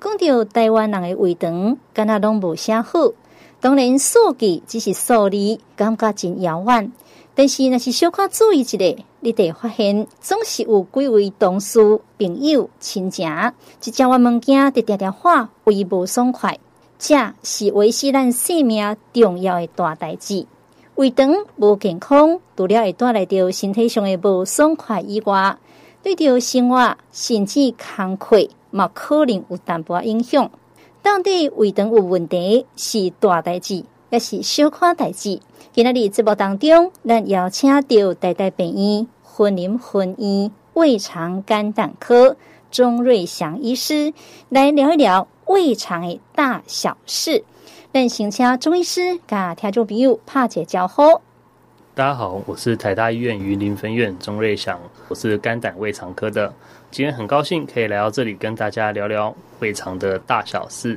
讲到台湾人的胃肠，敢若拢无啥好。当然，数据只是数字，感觉真遥远。但是，若是小可注意一下，你得发现，总是有几位同事、朋友、亲戚，一食完物件，就常常话胃无爽快。这是维系咱生命重要的大代志。胃肠无健康，除了会带来着身体上的无爽快以外，对着生活甚至工课，嘛可能有淡薄影响。到底胃肠有问题是大代志，也是小可代志？今仔日节目当中，咱邀请到台大病院云林分院胃肠肝胆科钟瑞祥医师来聊一聊胃肠的大小事。咱先请钟医师甲听众朋友拍一个招呼。大家好，我是台大医院云林分院钟瑞祥，我是肝胆胃肠科的。今天很高兴可以来到这里跟大家聊聊胃肠的大小事。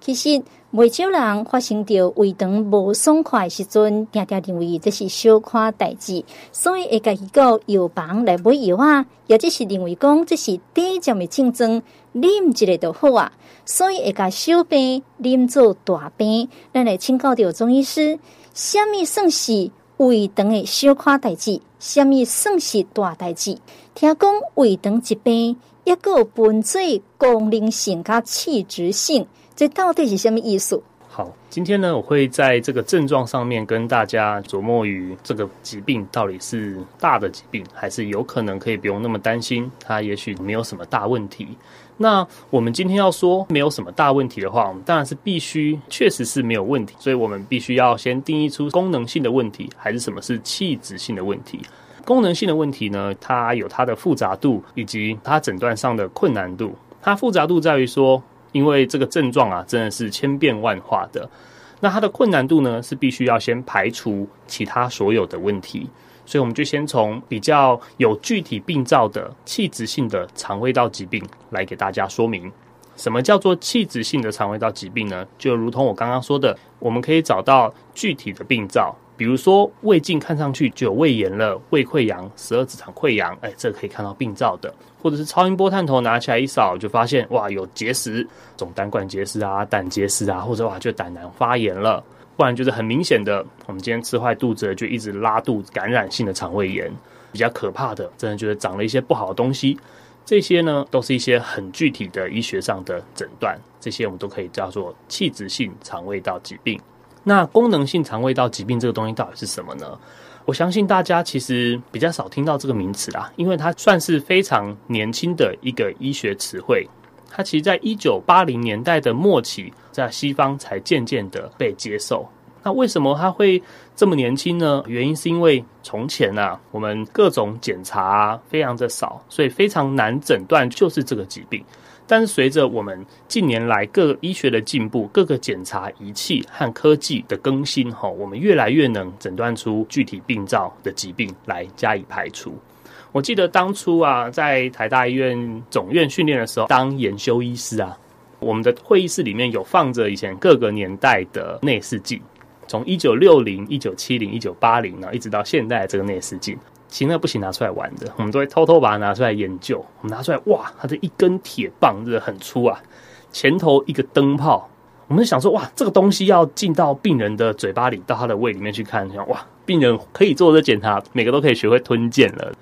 其实。未少人发生着胃肠无爽快时阵，定定认为这是小可代志，所以会家己到药房来买药啊，也就是认为讲这是短暂的症状，啉一个就好啊，所以会甲小病啉做大病。咱来请教着中医师，什么算是胃肠的小可代志？什么算是大代志？听讲胃肠疾病一个分做功能性加器质性。这到底是什么意思？好，今天呢，我会在这个症状上面跟大家琢磨于这个疾病到底是大的疾病，还是有可能可以不用那么担心，它也许没有什么大问题。那我们今天要说没有什么大问题的话，我们当然是必须确实是没有问题，所以我们必须要先定义出功能性的问题，还是什么是器质性的问题。功能性的问题呢，它有它的复杂度以及它诊断上的困难度。它复杂度在于说。因为这个症状啊，真的是千变万化的。那它的困难度呢，是必须要先排除其他所有的问题。所以，我们就先从比较有具体病灶的器质性的肠胃道疾病来给大家说明。什么叫做器质性的肠胃道疾病呢？就如同我刚刚说的，我们可以找到具体的病灶。比如说胃镜看上去就有胃炎了，胃溃疡、十二指肠溃疡，哎，这个可以看到病灶的；或者是超音波探头拿起来一扫，就发现哇，有结石，总胆管结石啊、胆结石啊，或者哇，就胆囊发炎了；不然就是很明显的，我们今天吃坏肚子了，就一直拉肚子，感染性的肠胃炎，比较可怕的，真的觉得长了一些不好的东西。这些呢，都是一些很具体的医学上的诊断，这些我们都可以叫做器质性肠胃道疾病。那功能性肠胃道疾病这个东西到底是什么呢？我相信大家其实比较少听到这个名词啦，因为它算是非常年轻的一个医学词汇。它其实在一九八零年代的末期，在西方才渐渐的被接受。那为什么它会这么年轻呢？原因是因为从前啊，我们各种检查非常的少，所以非常难诊断就是这个疾病。但是随着我们近年来各医学的进步，各个检查仪器和科技的更新，哈，我们越来越能诊断出具体病灶的疾病来加以排除。我记得当初啊，在台大医院总院训练的时候，当研修医师啊，我们的会议室里面有放着以前各个年代的内视镜，从一九六零、一九七零、一九八零，然后一直到现在的这个内视镜。其实那不行拿出来玩的，我们都会偷偷把它拿出来研究。我们拿出来，哇，它的一根铁棒，真的很粗啊，前头一个灯泡。我们想说，哇，这个东西要进到病人的嘴巴里，到他的胃里面去看，想哇，病人可以做这检查，每个都可以学会吞咽了。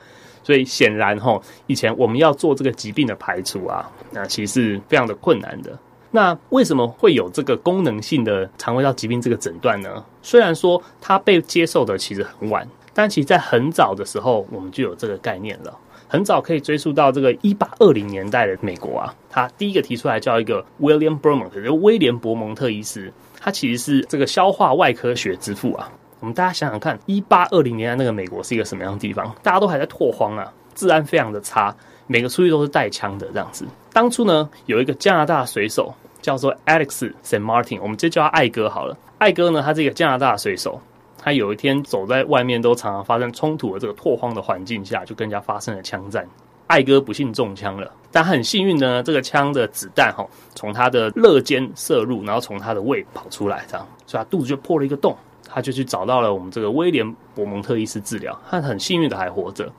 所以显然齁，以前我们要做这个疾病的排除啊，那其实是非常的困难的。那为什么会有这个功能性的肠胃道疾病这个诊断呢？虽然说它被接受的其实很晚。但其实，在很早的时候，我们就有这个概念了。很早可以追溯到这个一八二零年代的美国啊，他第一个提出来叫一个 William b e r m o n t 就威廉·伯蒙特医师，他其实是这个消化外科学之父啊。我们大家想想看，一八二零年代那个美国是一个什么样的地方？大家都还在拓荒啊，治安非常的差，每个出去都是带枪的这样子。当初呢，有一个加拿大水手叫做 Alex Saint Martin，我们直接叫他艾哥好了。艾哥呢，他是一个加拿大水手。他有一天走在外面，都常常发生冲突的这个拓荒的环境下，就跟人家发生了枪战。艾哥不幸中枪了，但很幸运呢，这个枪的子弹哈从他的肋间射入，然后从他的胃跑出来，这样，所以他肚子就破了一个洞。他就去找到了我们这个威廉·伯蒙特医师治疗，他很幸运的还活着。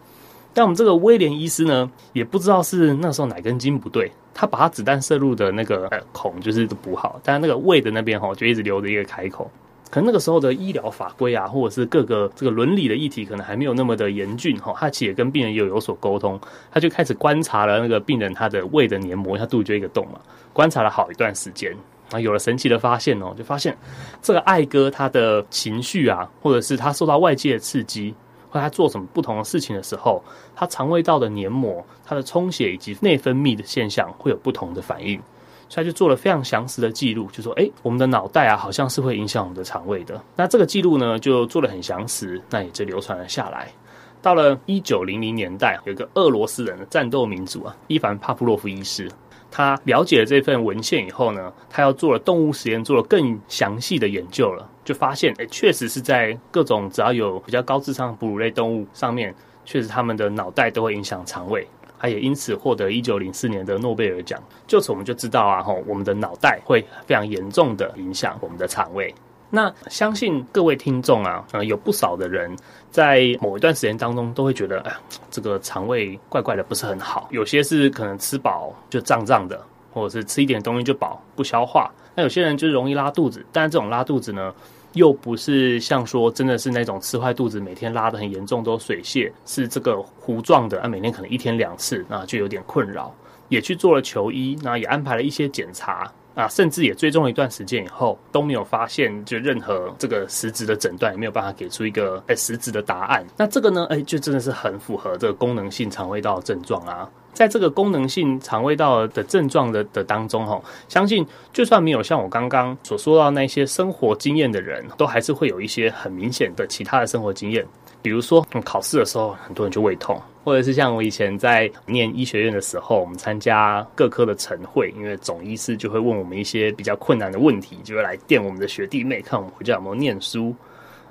但我们这个威廉医师呢，也不知道是那时候哪根筋不对，他把他子弹射入的那个孔就是补好，但那个胃的那边哈就一直留着一个开口。可能那个时候的医疗法规啊，或者是各个这个伦理的议题，可能还没有那么的严峻哈。他其实也跟病人也有有所沟通，他就开始观察了那个病人他的胃的黏膜，他肚子就一个洞嘛，观察了好一段时间，啊，有了神奇的发现哦，就发现这个艾哥他的情绪啊，或者是他受到外界的刺激，或他做什么不同的事情的时候，他肠胃道的黏膜、他的充血以及内分泌的现象会有不同的反应。所以就做了非常详实的记录，就说：哎，我们的脑袋啊，好像是会影响我们的肠胃的。那这个记录呢，就做得很详实，那也就流传了下来。到了一九零零年代，有个俄罗斯人的战斗民族啊，伊凡帕布洛夫医师，他了解了这份文献以后呢，他要做了动物实验，做了更详细的研究了，就发现，哎，确实是在各种只要有比较高智商哺乳类动物上面，确实他们的脑袋都会影响肠胃。他也因此获得一九零四年的诺贝尔奖。就此我们就知道啊，吼，我们的脑袋会非常严重的影响我们的肠胃。那相信各位听众啊，呃，有不少的人在某一段时间当中都会觉得，哎，这个肠胃怪怪的，不是很好。有些是可能吃饱就胀胀的，或者是吃一点东西就饱，不消化。那有些人就容易拉肚子，但是这种拉肚子呢，又不是像说真的是那种吃坏肚子，每天拉得很严重都水泻，是这个糊状的啊，每天可能一天两次，那就有点困扰，也去做了求医，那也安排了一些检查啊，甚至也追踪了一段时间以后都没有发现就任何这个实质的诊断，也没有办法给出一个哎实质的答案。那这个呢，哎，就真的是很符合这个功能性肠胃道症状啊。在这个功能性肠胃道的症状的的当中，哈，相信就算没有像我刚刚所说到那些生活经验的人，都还是会有一些很明显的其他的生活经验。比如说，嗯考试的时候，很多人就胃痛，或者是像我以前在念医学院的时候，我们参加各科的晨会，因为总医师就会问我们一些比较困难的问题，就会来电我们的学弟妹，看我们回家有没有念书。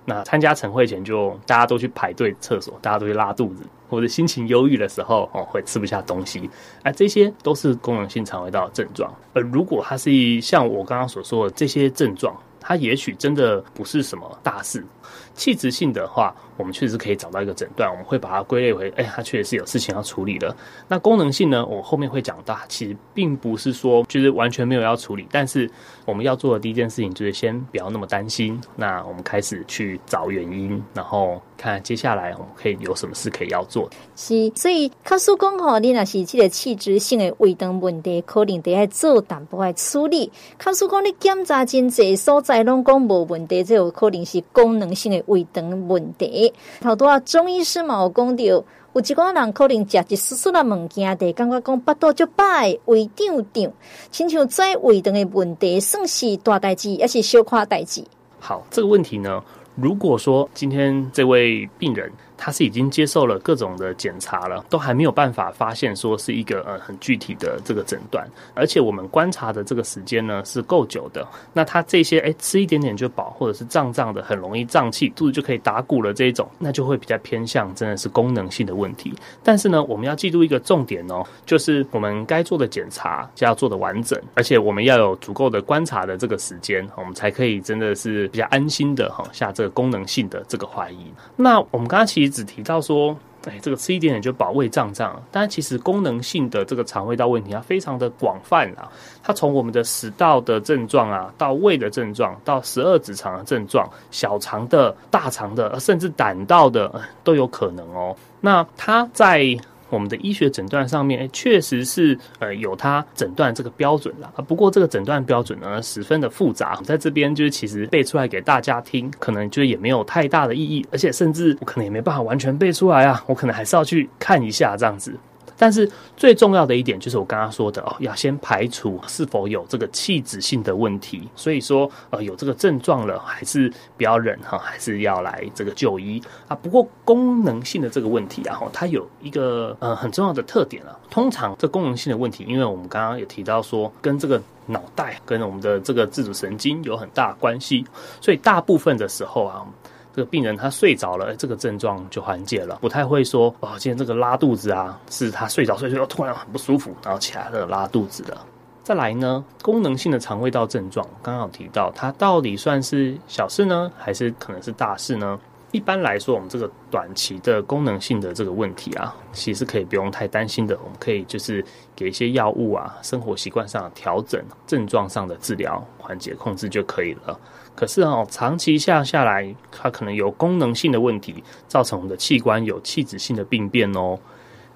那参加晨会前就大家都去排队厕所，大家都去拉肚子，或者心情忧郁的时候哦，会吃不下东西，哎，这些都是功能性肠胃道症状。而如果它是像我刚刚所说的这些症状，它也许真的不是什么大事。器质性的话，我们确实可以找到一个诊断，我们会把它归类为，哎，它确实是有事情要处理的。那功能性呢，我后面会讲到，其实并不是说就是完全没有要处理，但是我们要做的第一件事情就是先不要那么担心。那我们开始去找原因，然后看接下来我们可以有什么事可以要做。是，所以卡叔讲吼，你若是这个器质性的胃肠问题，可能得要做淡薄的处理。卡叔讲你检查真济所在拢讲无问题，这有可能是功能性的。胃肠问题，好多啊！中医师嘛有讲到，有一寡人可能食一丝丝的物件，的感觉讲腹肚就摆胃胀胀，亲像在胃肠的问题，算是大代志，也是小块代志？好，这个问题呢，如果说今天这位病人。他是已经接受了各种的检查了，都还没有办法发现说是一个呃很具体的这个诊断，而且我们观察的这个时间呢是够久的。那他这些哎吃一点点就饱，或者是胀胀的，很容易胀气，肚子就可以打鼓了这一种，那就会比较偏向真的是功能性的问题。但是呢，我们要记住一个重点哦，就是我们该做的检查就要做的完整，而且我们要有足够的观察的这个时间，我们才可以真的是比较安心的哈下这个功能性的这个怀疑。那我们刚刚其实。只提到说，哎，这个吃一点点就饱，胃胀胀。但其实功能性的这个肠胃道问题，它非常的广泛啊。它从我们的食道的症状啊，到胃的症状，到十二指肠的症状，小肠的、大肠的，甚至胆道的都有可能哦。那它在。我们的医学诊断上面，确实是呃有它诊断这个标准啦。不过这个诊断标准呢，十分的复杂，在这边就是其实背出来给大家听，可能就也没有太大的意义，而且甚至我可能也没办法完全背出来啊，我可能还是要去看一下这样子。但是最重要的一点就是我刚刚说的哦，要先排除是否有这个器质性的问题。所以说，呃，有这个症状了，还是不要忍哈，还是要来这个就医啊。不过功能性的这个问题啊，它有一个呃很重要的特点啊。通常这功能性的问题，因为我们刚刚也提到说，跟这个脑袋跟我们的这个自主神经有很大关系，所以大部分的时候啊。这个病人他睡着了，这个症状就缓解了，不太会说哦，今天这个拉肚子啊，是他睡着睡着突然很不舒服，然后起来了拉肚子了。再来呢，功能性的肠胃道症状，刚刚有提到，它到底算是小事呢，还是可能是大事呢？一般来说，我们这个短期的功能性的这个问题啊，其实可以不用太担心的。我们可以就是给一些药物啊，生活习惯上的调整，症状上的治疗，缓解控制就可以了。可是哦，长期下下来，它可能有功能性的问题，造成我们的器官有器质性的病变哦。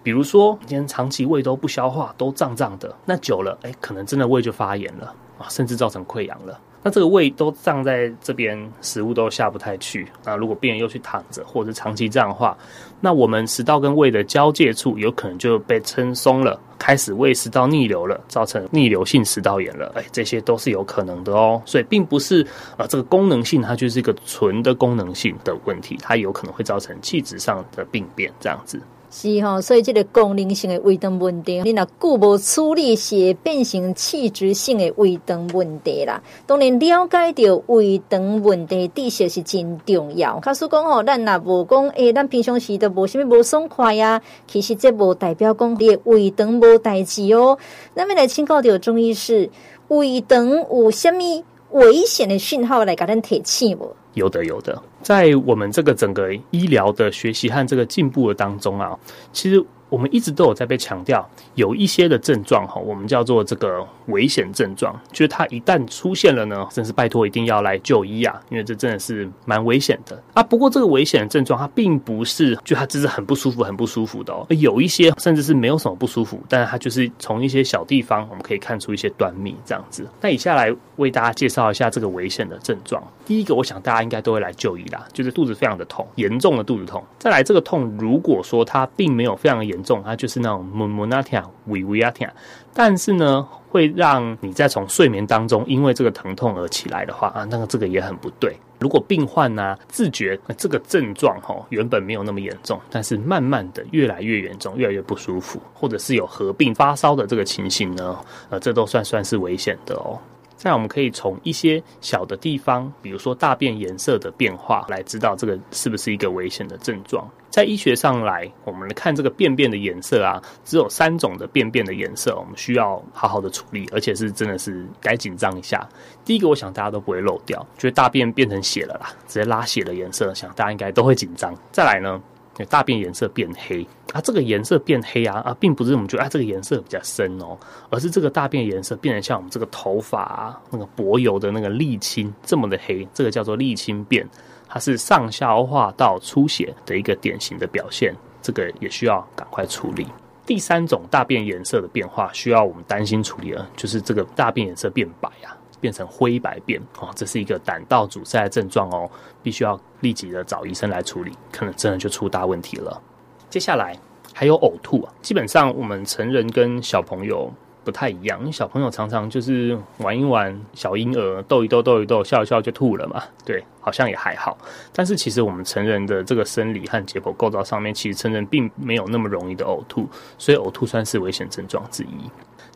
比如说，今天长期胃都不消化，都胀胀的，那久了，哎，可能真的胃就发炎了啊，甚至造成溃疡了。那这个胃都胀在这边，食物都下不太去。那如果病人又去躺着，或者长期这样的话，那我们食道跟胃的交界处有可能就被撑松了，开始胃食道逆流了，造成逆流性食道炎了。哎，这些都是有可能的哦。所以并不是啊，这个功能性它就是一个纯的功能性的问题，它有可能会造成器质上的病变这样子。是吼，所以这个功能性的胃肠问题，你若久无处理，是会变成器质性的胃肠问题啦。当然，了解到胃肠问题知识是真重要。假使讲吼，咱若无讲，诶、欸，咱平常时都无啥物无爽快呀，其实这无代表讲你的胃肠无代志哦。那么来请教到中医师，胃肠有啥物危险的讯号来给咱提醒无？有的，有的，在我们这个整个医疗的学习和这个进步的当中啊，其实。我们一直都有在被强调，有一些的症状哈，我们叫做这个危险症状，就是它一旦出现了呢，真是拜托一定要来就医啊，因为这真的是蛮危险的啊。不过这个危险的症状，它并不是就它只是很不舒服、很不舒服的哦。有一些甚至是没有什么不舒服，但是它就是从一些小地方我们可以看出一些端倪这样子。那以下来为大家介绍一下这个危险的症状。第一个，我想大家应该都会来就医啦，就是肚子非常的痛，严重的肚子痛。再来这个痛，如果说它并没有非常严。重，它就是那种闷闷啊疼、微微啊疼，但是呢，会让你在从睡眠当中因为这个疼痛而起来的话啊，那个这个也很不对。如果病患呢、自觉这个症状哈原本没有那么严重，但是慢慢的越来越严重，越来越不舒服，或者是有合并发烧的这个情形呢，呃，这都算算是危险的哦。再来我们可以从一些小的地方，比如说大便颜色的变化，来知道这个是不是一个危险的症状。在医学上来，我们来看这个便便的颜色啊，只有三种的便便的颜色，我们需要好好的处理，而且是真的是该紧张一下。第一个，我想大家都不会漏掉，就是大便变成血了啦，直接拉血的颜色，想大家应该都会紧张。再来呢？大便颜色变黑啊，这个颜色变黑啊啊，并不是我们觉得啊这个颜色比较深哦，而是这个大便颜色变得像我们这个头发啊那个柏油的那个沥青这么的黑，这个叫做沥青便，它是上消化道出血的一个典型的表现，这个也需要赶快处理。第三种大便颜色的变化需要我们担心处理了，就是这个大便颜色变白啊。变成灰白变哦，这是一个胆道阻塞的症状哦，必须要立即的找医生来处理，可能真的就出大问题了。接下来还有呕吐啊，基本上我们成人跟小朋友不太一样，因为小朋友常常就是玩一玩，小婴儿逗一逗逗一逗，笑一笑就吐了嘛，对，好像也还好。但是其实我们成人的这个生理和解剖构造上面，其实成人并没有那么容易的呕吐，所以呕吐算是危险症状之一。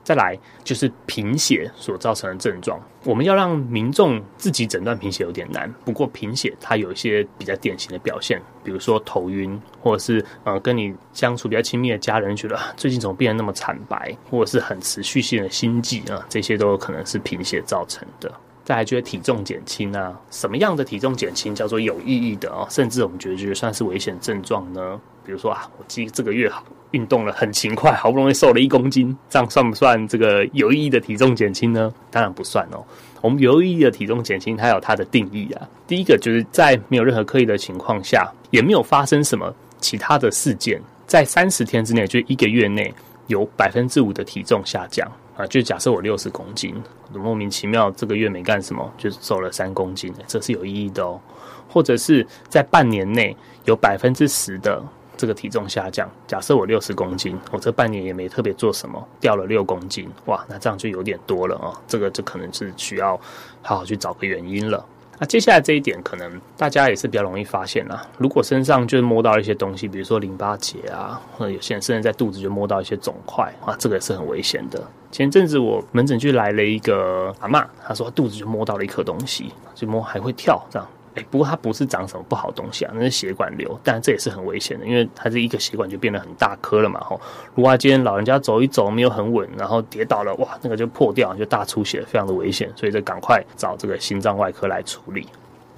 再来就是贫血所造成的症状，我们要让民众自己诊断贫血有点难。不过贫血它有一些比较典型的表现，比如说头晕，或者是呃跟你相处比较亲密的家人觉得最近怎么变得那么惨白，或者是很持续性的心悸啊，这些都有可能是贫血造成的。再来觉得体重减轻啊，什么样的体重减轻叫做有意义的哦？甚至我们觉得就算是危险症状呢？比如说啊，我记这个月好。运动了很勤快，好不容易瘦了一公斤，这样算不算这个有意义的体重减轻呢？当然不算哦。我们有意义的体重减轻，它有它的定义啊。第一个就是在没有任何刻意的情况下，也没有发生什么其他的事件，在三十天之内，就一个月内有百分之五的体重下降啊。就假设我六十公斤，莫名其妙这个月没干什么，就瘦了三公斤，这是有意义的哦。或者是在半年内有百分之十的。这个体重下降，假设我六十公斤，我这半年也没特别做什么，掉了六公斤，哇，那这样就有点多了啊、哦，这个就可能是需要好好去找个原因了。那接下来这一点，可能大家也是比较容易发现啦。如果身上就是摸到一些东西，比如说淋巴结啊，或者有些人甚至在肚子就摸到一些肿块啊，这个也是很危险的。前阵子我门诊就来了一个阿嬷，她说她肚子就摸到了一颗东西，就摸还会跳这样。哎，不过它不是长什么不好东西啊，那是血管瘤，但这也是很危险的，因为它这一个血管就变得很大颗了嘛。吼，如果今天老人家走一走没有很稳，然后跌倒了，哇，那个就破掉，就大出血，非常的危险，所以就赶快找这个心脏外科来处理。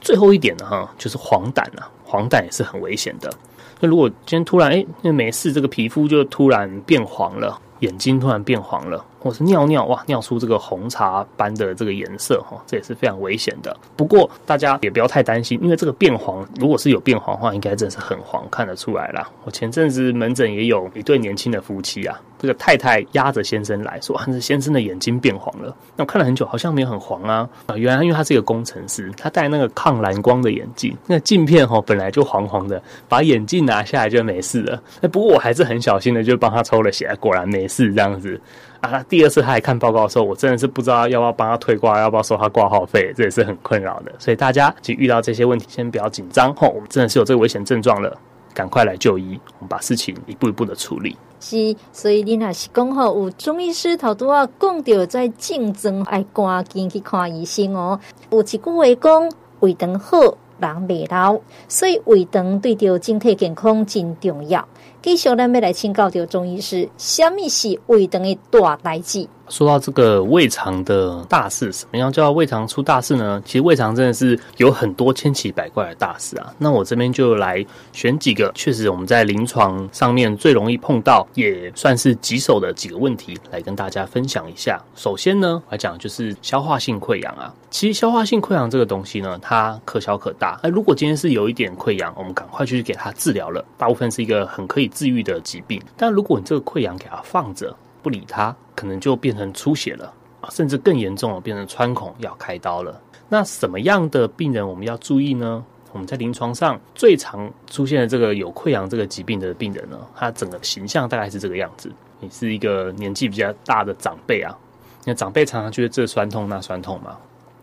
最后一点呢，哈，就是黄疸啊，黄疸也是很危险的。那如果今天突然哎，那没事，这个皮肤就突然变黄了，眼睛突然变黄了。或是尿尿哇，尿出这个红茶般的这个颜色哈，这也是非常危险的。不过大家也不要太担心，因为这个变黄，如果是有变黄的话，应该真是很黄，看得出来啦。我前阵子门诊也有一对年轻的夫妻啊，这个太太压着先生来说，这先生的眼睛变黄了。那我看了很久，好像没有很黄啊啊，原来因为他是一个工程师，他戴那个抗蓝光的眼镜，那镜片哈本来就黄黄的，把眼镜拿下来就没事了。那不过我还是很小心的，就帮他抽了血，果然没事这样子。啊，第二次他来看报告的时候，我真的是不知道要不要帮他退挂，要不要收他挂号费，这也是很困扰的。所以大家其实遇到这些问题，先不要紧张吼，我们真的是有这个危险症状了，赶快来就医，我们把事情一步一步的处理。是，所以你若是讲吼，有中医师头拄仔讲到在竞争，爱赶紧去看医生哦。有一句话讲，胃肠好，人未老，所以胃肠对着整体健康真重要。继续，咱要来请教着中医师，什么是胃肠的大代志？说到这个胃肠的大事，什么样叫胃肠出大事呢？其实胃肠真的是有很多千奇百怪的大事啊。那我这边就来选几个，确实我们在临床上面最容易碰到，也算是棘手的几个问题，来跟大家分享一下。首先呢，来讲就是消化性溃疡啊。其实消化性溃疡这个东西呢，它可小可大。那如果今天是有一点溃疡，我们赶快去给它治疗了，大部分是一个很可以治愈的疾病。但如果你这个溃疡给它放着，不理它，可能就变成出血了啊，甚至更严重了，变成穿孔要开刀了。那什么样的病人我们要注意呢？我们在临床上最常出现的这个有溃疡这个疾病的病人呢，他整个形象大概是这个样子。你是一个年纪比较大的长辈啊，那长辈常常觉得这酸痛那酸痛嘛，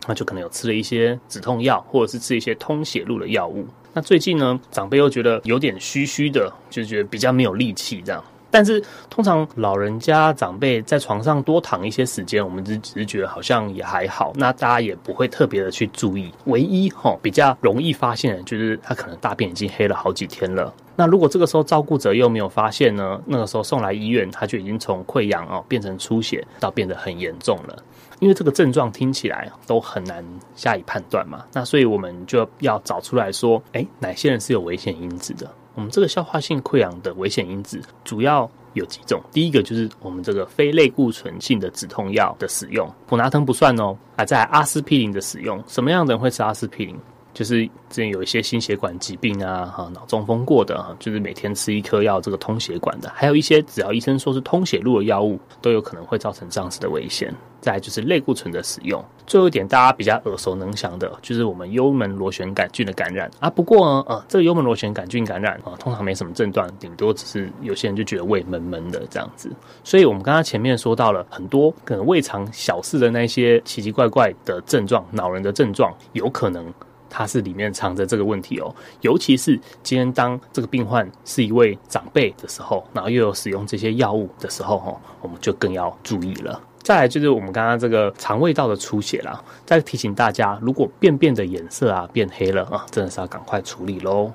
那就可能有吃了一些止痛药，或者是吃一些通血路的药物。那最近呢，长辈又觉得有点虚虚的，就觉得比较没有力气这样。但是通常老人家长辈在床上多躺一些时间，我们只只是觉得好像也还好，那大家也不会特别的去注意。唯一齁比较容易发现的就是他可能大便已经黑了好几天了。那如果这个时候照顾者又没有发现呢？那个时候送来医院，他就已经从溃疡哦变成出血，到变得很严重了。因为这个症状听起来都很难加以判断嘛，那所以我们就要找出来说，哎，哪些人是有危险因子的？我们这个消化性溃疡的危险因子主要有几种，第一个就是我们这个非类固醇性的止痛药的使用，普拿疼不算哦，而在阿司匹林的使用，什么样的人会吃阿司匹林？就是之前有一些心血管疾病啊，哈，脑中风过的，哈，就是每天吃一颗药，这个通血管的，还有一些只要医生说是通血路的药物，都有可能会造成这样子的危险。再就是类固醇的使用，最后一点大家比较耳熟能详的，就是我们幽门螺旋杆菌的感染啊。不过呢，呃，这个幽门螺旋杆菌感染啊，通常没什么症状，顶多只是有些人就觉得胃闷闷的这样子。所以我们刚刚前面说到了很多可能胃肠小事的那些奇奇怪怪的症状，恼人的症状，有可能。它是里面藏着这个问题哦，尤其是今天当这个病患是一位长辈的时候，然后又有使用这些药物的时候，哈，我们就更要注意了。再来就是我们刚刚这个肠胃道的出血啦，再提醒大家，如果便便的颜色啊变黑了啊，真的是要赶快处理喽。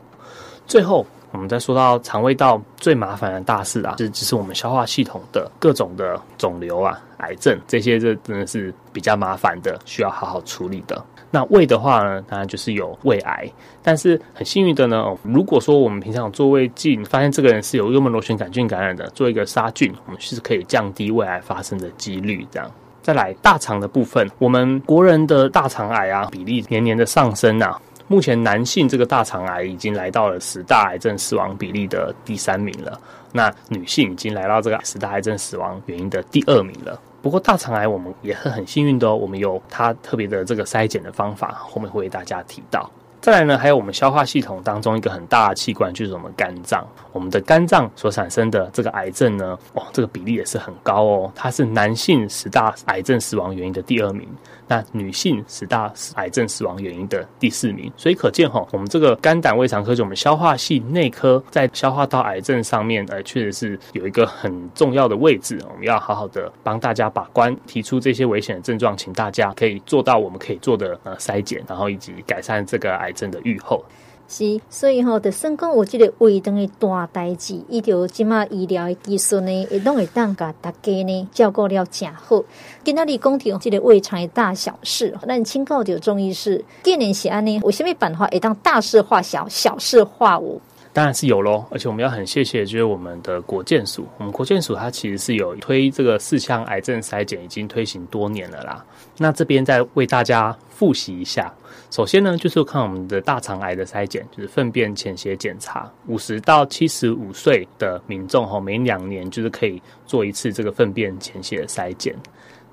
最后，我们再说到肠胃道最麻烦的大事啊，这就是我们消化系统的各种的肿瘤啊、癌症这些，这真的是比较麻烦的，需要好好处理的。那胃的话呢，当然就是有胃癌，但是很幸运的呢，如果说我们平常做胃镜，发现这个人是有幽门螺旋杆菌感染的，做一个杀菌，我们是可以降低胃癌发生的几率。这样，再来大肠的部分，我们国人的大肠癌啊比例年年的上升啊，目前男性这个大肠癌已经来到了十大癌症死亡比例的第三名了，那女性已经来到这个十大癌症死亡原因的第二名了。不过大肠癌我们也是很幸运的哦，我们有它特别的这个筛检的方法，后面会为大家提到。再来呢，还有我们消化系统当中一个很大的器官，就是我们肝脏。我们的肝脏所产生的这个癌症呢，哦，这个比例也是很高哦，它是男性十大癌症死亡原因的第二名。那女性十大癌症死亡原因的第四名，所以可见哈，我们这个肝胆胃肠科，就我们消化系内科，在消化道癌症上面，呃，确实是有一个很重要的位置。我们要好好的帮大家把关，提出这些危险的症状，请大家可以做到我们可以做的呃筛检，然后以及改善这个癌癌症的预后。是，所以吼，就算讲有这个胃肠的大代志，伊就即马医疗的技术呢，会拢会当甲大家呢照顾了真好。今仔日讲到这个胃肠的大小事，咱请教着中医师，既然是安尼，有啥物办法会当大事化小，小事化无？当然是有喽，而且我们要很谢谢，就是我们的国健署，我们国健署它其实是有推这个四项癌症筛检，已经推行多年了啦。那这边再为大家复习一下，首先呢，就是看我们的大肠癌的筛检，就是粪便潜血检查，五十到七十五岁的民众哈，每两年就是可以做一次这个粪便潜血筛检。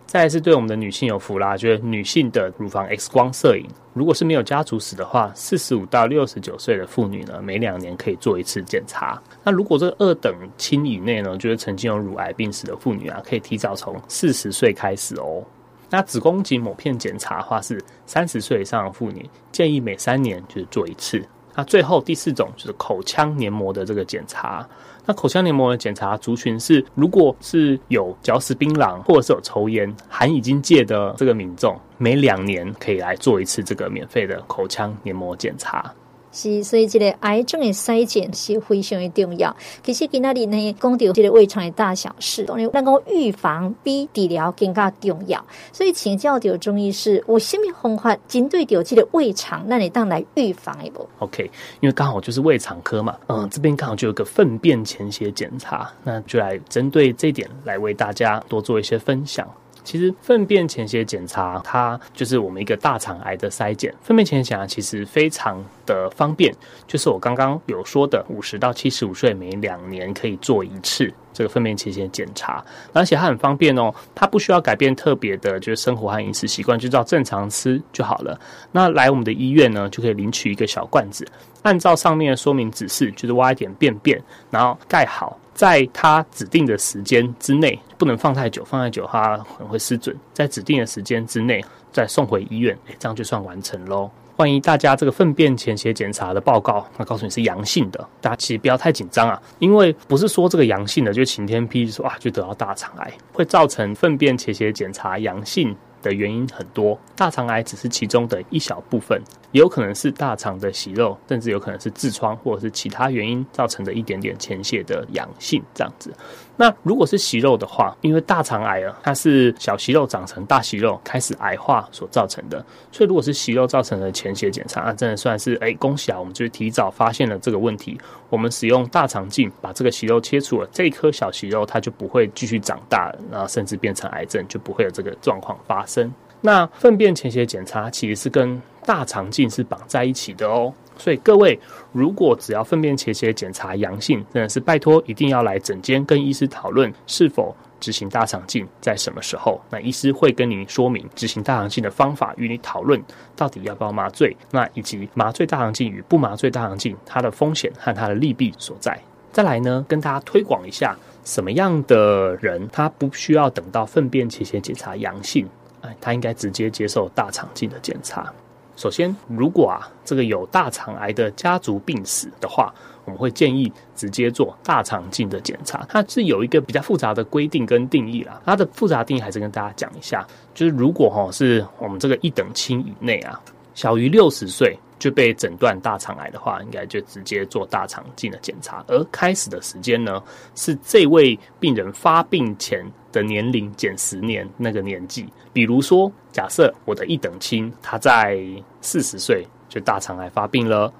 再来是对我们的女性有福啦，就是女性的乳房 X 光摄影，如果是没有家族史的话，四十五到六十九岁的妇女呢，每两年可以做一次检查。那如果这个二等亲以内呢，就是曾经有乳癌病史的妇女啊，可以提早从四十岁开始哦。那子宫颈抹片检查的话，是三十岁以上的妇女建议每三年就是做一次。那最后第四种就是口腔黏膜的这个检查。那口腔黏膜的检查族群是，如果是有嚼食槟榔或者是有抽烟，含已经戒的这个民众，每两年可以来做一次这个免费的口腔黏膜检查。是，所以这个癌症的筛检是非常的重要。其实今仔日呢，讲到这个胃肠的大小事，当然，咱讲预防比治疗更加重要。所以请教到中医师，有什么方法针对到这个胃肠，那你当来预防的不？OK，因为刚好就是胃肠科嘛，嗯，这边刚好就有个粪便潜血检查，那就来针对这点来为大家多做一些分享。其实粪便潜血检查，它就是我们一个大肠癌的筛检。粪便潜血检查其实非常的方便，就是我刚刚有说的，五十到七十五岁每两年可以做一次这个粪便潜血检查，而且它很方便哦，它不需要改变特别的，就是生活和饮食习惯，就照正常吃就好了。那来我们的医院呢，就可以领取一个小罐子，按照上面的说明指示，就是挖一点便便，然后盖好。在它指定的时间之内，不能放太久，放太久它可能会失准。在指定的时间之内，再送回医院，诶，这样就算完成喽。万一大家这个粪便潜血检查的报告，那告诉你是阳性的，大家其实不要太紧张啊，因为不是说这个阳性的就晴天霹雳说啊就得到大肠癌，会造成粪便潜血检查阳性的原因很多，大肠癌只是其中的一小部分。也有可能是大肠的息肉，甚至有可能是痔疮或者是其他原因造成的一点点前血的阳性这样子。那如果是息肉的话，因为大肠癌啊，它是小息肉长成大息肉开始癌化所造成的，所以如果是息肉造成的潜血检查，那真的算是哎恭喜啊，我们就提早发现了这个问题。我们使用大肠镜把这个息肉切除了，这一颗小息肉它就不会继续长大了，然后甚至变成癌症，就不会有这个状况发生。那粪便潜血检查其实是跟大肠镜是绑在一起的哦，所以各位如果只要粪便潜血检查阳性，真的是拜托一定要来诊间跟医师讨论是否执行大肠镜，在什么时候，那医师会跟你说明执行大肠镜的方法，与你讨论到底要不要麻醉，那以及麻醉大肠镜与不麻醉大肠镜它的风险和它的利弊所在。再来呢，跟大家推广一下什么样的人他不需要等到粪便潜血检查阳性，哎，他应该直接接受大肠镜的检查。首先，如果啊这个有大肠癌的家族病史的话，我们会建议直接做大肠镜的检查。它是有一个比较复杂的规定跟定义啦。它的复杂定义还是跟大家讲一下，就是如果哈是我们这个一等亲以内啊，小于六十岁就被诊断大肠癌的话，应该就直接做大肠镜的检查。而开始的时间呢，是这位病人发病前的年龄减十年那个年纪。比如说，假设我的一等亲他在四十岁就大肠癌发病了，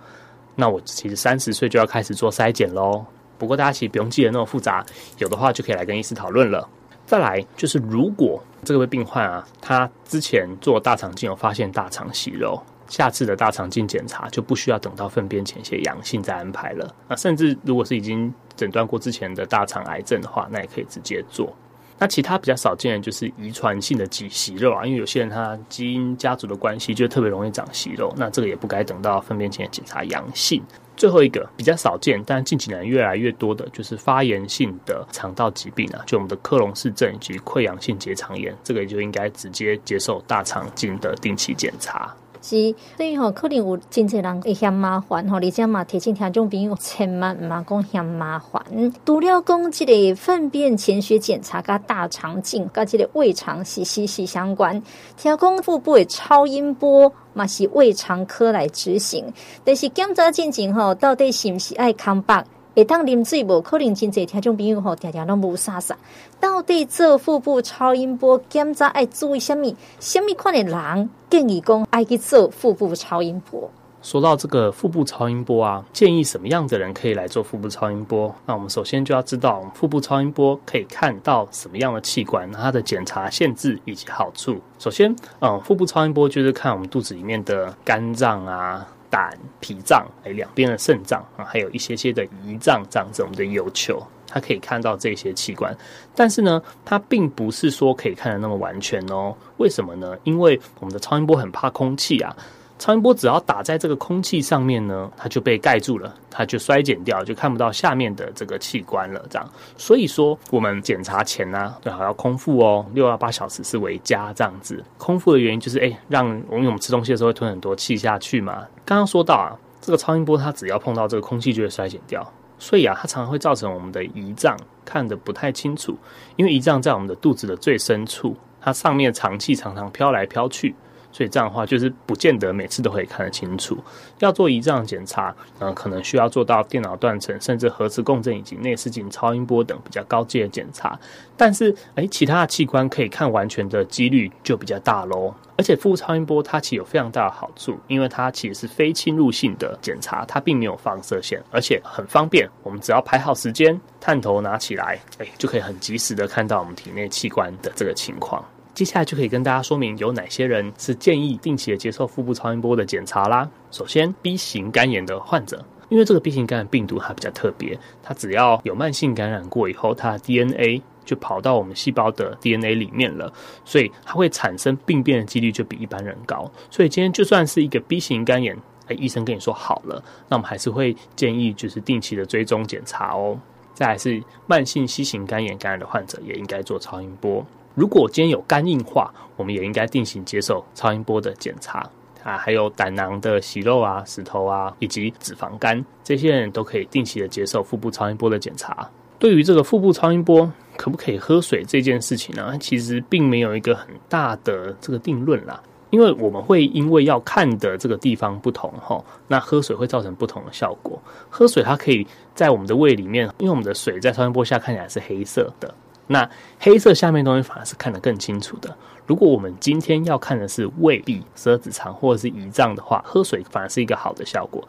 那我其实三十岁就要开始做筛检喽。不过大家其实不用记得那么复杂，有的话就可以来跟医师讨论了。再来就是，如果这位病患啊，他之前做大肠镜有发现大肠息肉，下次的大肠镜检查就不需要等到粪便潜血阳性再安排了。那甚至如果是已经诊断过之前的大肠癌症的话，那也可以直接做。那其他比较少见的就是遗传性的息息肉啊，因为有些人他基因家族的关系，就特别容易长息肉。那这个也不该等到粪便潜血检查阳性。最后一个比较少见，但近几年越来越多的，就是发炎性的肠道疾病啊，就我们的克隆氏症以及溃疡性结肠炎，这个也就应该直接接受大肠镜的定期检查。是，所以吼，可能有真侪人会嫌麻烦吼，你这样嘛，提醒听众朋友千万唔好讲嫌麻烦。除了讲这个粪便潜血检查，甲大肠镜，跟这个胃肠息息息相关。听讲腹部的超音波嘛是胃肠科来执行，但是检查进前吼，到底是不是爱空白？会当啉水无？可能真侪听众朋友吼，常常拢无啥啥。到底做腹部超音波检查爱注意什么？什么款的人建议讲爱去做腹部超音波？说到这个腹部超音波啊，建议什么样的人可以来做腹部超音波？那我们首先就要知道，腹部超音波可以看到什么样的器官，它的检查限制以及好处。首先，嗯，腹部超音波就是看我们肚子里面的肝脏啊。胆、脾脏，哎，两边的肾脏啊，还有一些些的胰脏，这样子，我们的有球，它可以看到这些器官。但是呢，它并不是说可以看得那么完全哦。为什么呢？因为我们的超音波很怕空气啊。超音波只要打在这个空气上面呢，它就被盖住了，它就衰减掉，就看不到下面的这个器官了。这样，所以说我们检查前呢、最好要空腹哦，六到八小时是为佳。这样子，空腹的原因就是，哎，让我们我们吃东西的时候会吞很多气下去嘛。刚刚说到啊，这个超音波它只要碰到这个空气就会衰减掉，所以啊，它常常会造成我们的胰脏看得不太清楚，因为胰脏在我们的肚子的最深处，它上面肠气常常飘来飘去。所以这样的话，就是不见得每次都可以看得清楚。要做胰脏检查，嗯，可能需要做到电脑断层，甚至核磁共振以及内视镜、超音波等比较高阶的检查。但是，诶，其他的器官可以看完全的几率就比较大喽。而且，腹超音波它其实有非常大的好处，因为它其实是非侵入性的检查，它并没有放射线，而且很方便。我们只要排好时间，探头拿起来，诶，就可以很及时的看到我们体内器官的这个情况。接下来就可以跟大家说明有哪些人是建议定期的接受腹部超音波的检查啦。首先，B 型肝炎的患者，因为这个 B 型肝炎病毒它比较特别，它只要有慢性感染过以后，它的 DNA 就跑到我们细胞的 DNA 里面了，所以它会产生病变的几率就比一般人高。所以今天就算是一个 B 型肝炎，哎，医生跟你说好了，那我们还是会建议就是定期的追踪检查哦。再来是慢性 C 型肝炎感染的患者，也应该做超音波。如果今天有肝硬化，我们也应该定期接受超音波的检查啊，还有胆囊的息肉啊、石头啊，以及脂肪肝，这些人都可以定期的接受腹部超音波的检查。对于这个腹部超音波可不可以喝水这件事情呢，其实并没有一个很大的这个定论啦，因为我们会因为要看的这个地方不同哈，那喝水会造成不同的效果。喝水它可以在我们的胃里面，因为我们的水在超音波下看起来是黑色的。那黑色下面东西反而是看得更清楚的。如果我们今天要看的是胃壁、十二指肠或者是胰脏的话，喝水反而是一个好的效果。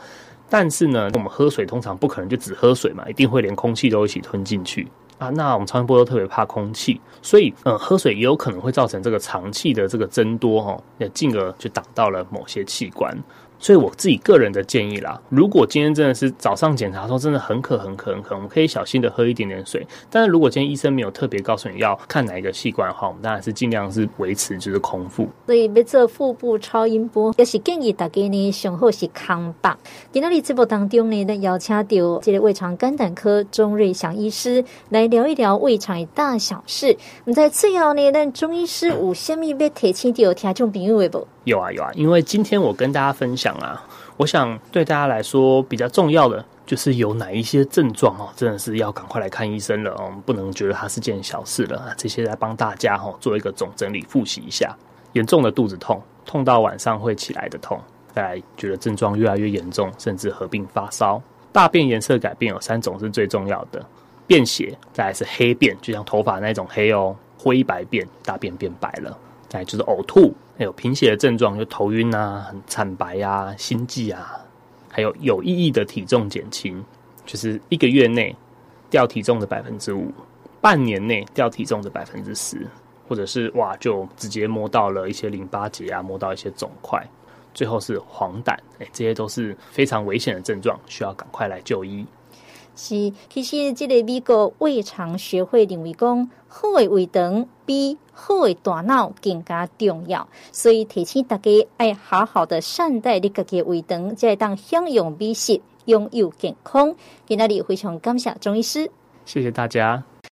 但是呢，我们喝水通常不可能就只喝水嘛，一定会连空气都一起吞进去啊。那我们超音波都特别怕空气，所以嗯，喝水也有可能会造成这个肠气的这个增多哈，那进而就挡到了某些器官。所以我自己个人的建议啦，如果今天真的是早上检查的时候真的很渴很渴很渴，我们可以小心的喝一点点水。但是如果今天医生没有特别告诉你要看哪一个器官的话，我们当然是尽量是维持就是空腹。所以要做腹部超音波，也是建议大家呢，上好是空腹。今天的直播当中呢，邀请到这个胃肠肝胆科钟瑞祥医师来聊一聊胃肠的大小事。我们在最后呢，让钟医师有虾米要提醒到听众朋友的不？有啊有啊，因为今天我跟大家分享啊，我想对大家来说比较重要的就是有哪一些症状哦，真的是要赶快来看医生了哦，不能觉得它是件小事了。这些来帮大家哈做一个总整理复习一下：严重的肚子痛，痛到晚上会起来的痛；再来觉得症状越来越严重，甚至合并发烧；大便颜色改变有三种是最重要的，便血；再来是黑便，就像头发那种黑哦，灰白便，大便变白了；再就是呕吐。还有贫血的症状，就头晕啊、很惨白啊、心悸啊，还有有意义的体重减轻，就是一个月内掉体重的百分之五，半年内掉体重的百分之十，或者是哇，就直接摸到了一些淋巴结啊，摸到一些肿块，最后是黄疸，哎，这些都是非常危险的症状，需要赶快来就医。是，其实这个美国胃肠学会认为讲，好的胃肠比好的大脑更加重要，所以提醒大家爱好好的善待你自己的胃肠，才会当享用美食，拥有健康。今天非常感谢钟医师，谢谢大家。